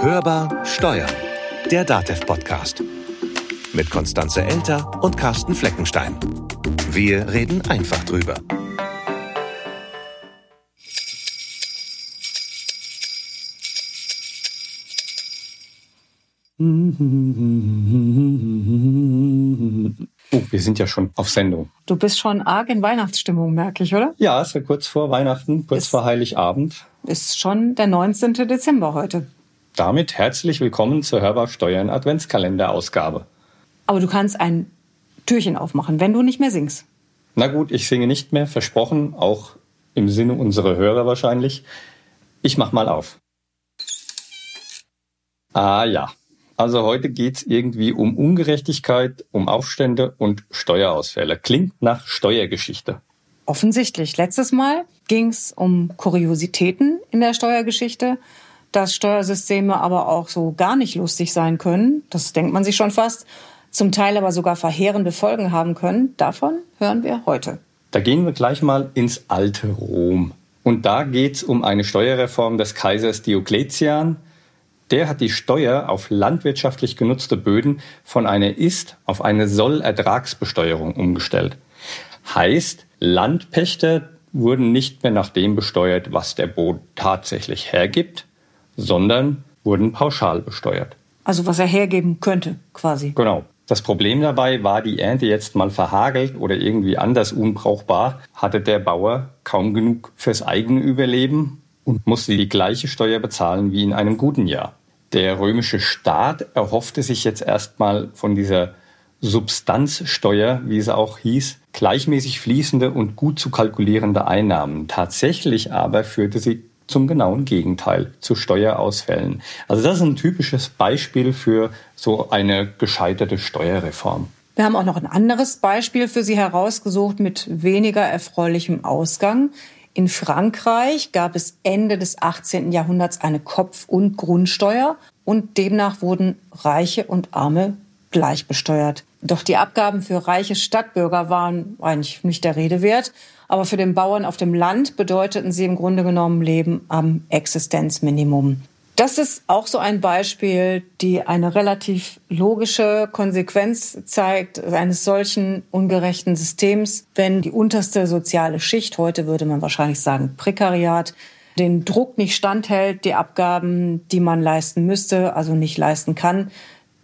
Hörbar Steuern, der DATEV-Podcast. Mit Konstanze Elter und Carsten Fleckenstein. Wir reden einfach drüber. Oh, wir sind ja schon auf Sendung. Du bist schon arg in Weihnachtsstimmung, merke ich, oder? Ja, es ist kurz vor Weihnachten, kurz Ist- vor Heiligabend. Ist schon der 19. Dezember heute. Damit herzlich willkommen zur Hörbar Steuern Adventskalender-Ausgabe. Aber du kannst ein Türchen aufmachen, wenn du nicht mehr singst. Na gut, ich singe nicht mehr, versprochen, auch im Sinne unserer Hörer wahrscheinlich. Ich mach mal auf. Ah ja, also heute geht's irgendwie um Ungerechtigkeit, um Aufstände und Steuerausfälle. Klingt nach Steuergeschichte. Offensichtlich. Letztes Mal ging es um Kuriositäten in der Steuergeschichte, dass Steuersysteme aber auch so gar nicht lustig sein können. Das denkt man sich schon fast. Zum Teil aber sogar verheerende Folgen haben können. Davon hören wir heute. Da gehen wir gleich mal ins alte Rom. Und da geht's um eine Steuerreform des Kaisers Diokletian. Der hat die Steuer auf landwirtschaftlich genutzte Böden von einer Ist- auf eine Soll-Ertragsbesteuerung umgestellt. Heißt, Landpächter wurden nicht mehr nach dem besteuert, was der Boden tatsächlich hergibt, sondern wurden pauschal besteuert. Also was er hergeben könnte, quasi. Genau. Das Problem dabei war die Ernte jetzt mal verhagelt oder irgendwie anders unbrauchbar, hatte der Bauer kaum genug fürs eigene Überleben und musste die gleiche Steuer bezahlen wie in einem guten Jahr. Der römische Staat erhoffte sich jetzt erstmal von dieser Substanzsteuer, wie es auch hieß, gleichmäßig fließende und gut zu kalkulierende Einnahmen. Tatsächlich aber führte sie zum genauen Gegenteil, zu Steuerausfällen. Also das ist ein typisches Beispiel für so eine gescheiterte Steuerreform. Wir haben auch noch ein anderes Beispiel für Sie herausgesucht mit weniger erfreulichem Ausgang. In Frankreich gab es Ende des 18. Jahrhunderts eine Kopf- und Grundsteuer und demnach wurden Reiche und Arme gleich besteuert. Doch die Abgaben für reiche Stadtbürger waren eigentlich nicht der Rede wert. Aber für den Bauern auf dem Land bedeuteten sie im Grunde genommen Leben am Existenzminimum. Das ist auch so ein Beispiel, die eine relativ logische Konsequenz zeigt eines solchen ungerechten Systems, wenn die unterste soziale Schicht, heute würde man wahrscheinlich sagen Prekariat, den Druck nicht standhält, die Abgaben, die man leisten müsste, also nicht leisten kann,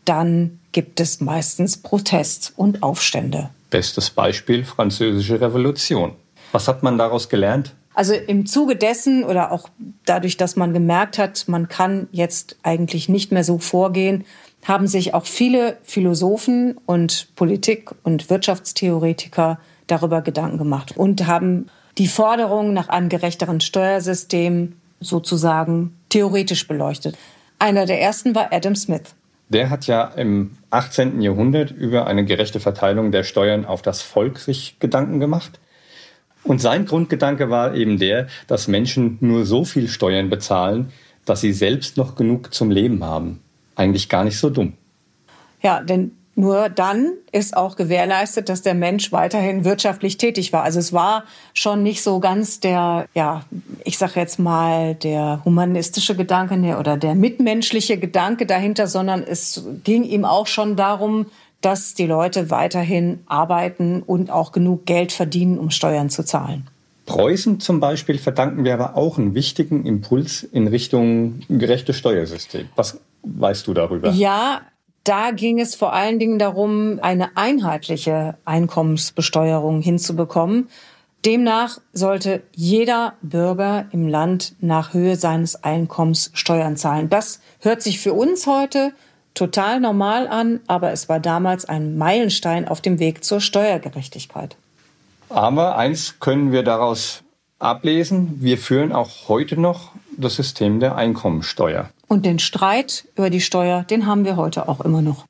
dann gibt es meistens Protest und Aufstände. Bestes Beispiel Französische Revolution. Was hat man daraus gelernt? Also im Zuge dessen oder auch dadurch, dass man gemerkt hat, man kann jetzt eigentlich nicht mehr so vorgehen, haben sich auch viele Philosophen und Politik- und Wirtschaftstheoretiker darüber Gedanken gemacht und haben die Forderung nach einem gerechteren Steuersystem sozusagen theoretisch beleuchtet. Einer der ersten war Adam Smith. Der hat ja im 18. Jahrhundert über eine gerechte Verteilung der Steuern auf das Volk sich Gedanken gemacht. Und sein Grundgedanke war eben der, dass Menschen nur so viel Steuern bezahlen, dass sie selbst noch genug zum Leben haben. Eigentlich gar nicht so dumm. Ja, denn nur dann ist auch gewährleistet, dass der Mensch weiterhin wirtschaftlich tätig war. Also es war schon nicht so ganz der, ja, ich sage jetzt mal, der humanistische Gedanke ne, oder der mitmenschliche Gedanke dahinter, sondern es ging ihm auch schon darum, dass die Leute weiterhin arbeiten und auch genug Geld verdienen, um Steuern zu zahlen. Preußen zum Beispiel verdanken wir aber auch einen wichtigen Impuls in Richtung gerechtes Steuersystem. Was weißt du darüber? Ja, da ging es vor allen Dingen darum, eine einheitliche Einkommensbesteuerung hinzubekommen. Demnach sollte jeder Bürger im Land nach Höhe seines Einkommens Steuern zahlen. Das hört sich für uns heute total normal an, aber es war damals ein Meilenstein auf dem Weg zur Steuergerechtigkeit. Aber eins können wir daraus ablesen, wir führen auch heute noch das System der Einkommensteuer. Und den Streit über die Steuer, den haben wir heute auch immer noch.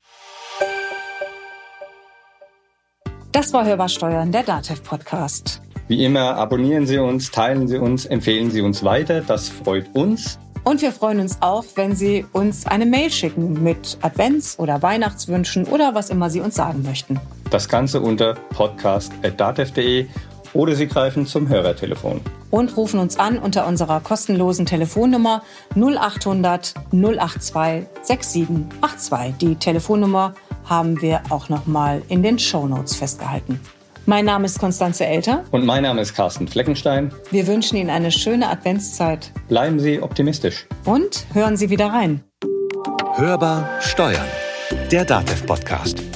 Das war Hörbar Steuern, der DATEV-Podcast. Wie immer, abonnieren Sie uns, teilen Sie uns, empfehlen Sie uns weiter. Das freut uns. Und wir freuen uns auch, wenn Sie uns eine Mail schicken mit Advents- oder Weihnachtswünschen oder was immer Sie uns sagen möchten. Das Ganze unter podcast.datev.de oder Sie greifen zum Hörertelefon. Und rufen uns an unter unserer kostenlosen Telefonnummer 0800 082 6782. Die Telefonnummer haben wir auch nochmal in den Shownotes festgehalten. Mein Name ist Konstanze Elter. Und mein Name ist Carsten Fleckenstein. Wir wünschen Ihnen eine schöne Adventszeit. Bleiben Sie optimistisch. Und hören Sie wieder rein. Hörbar Steuern. Der DATEV-Podcast.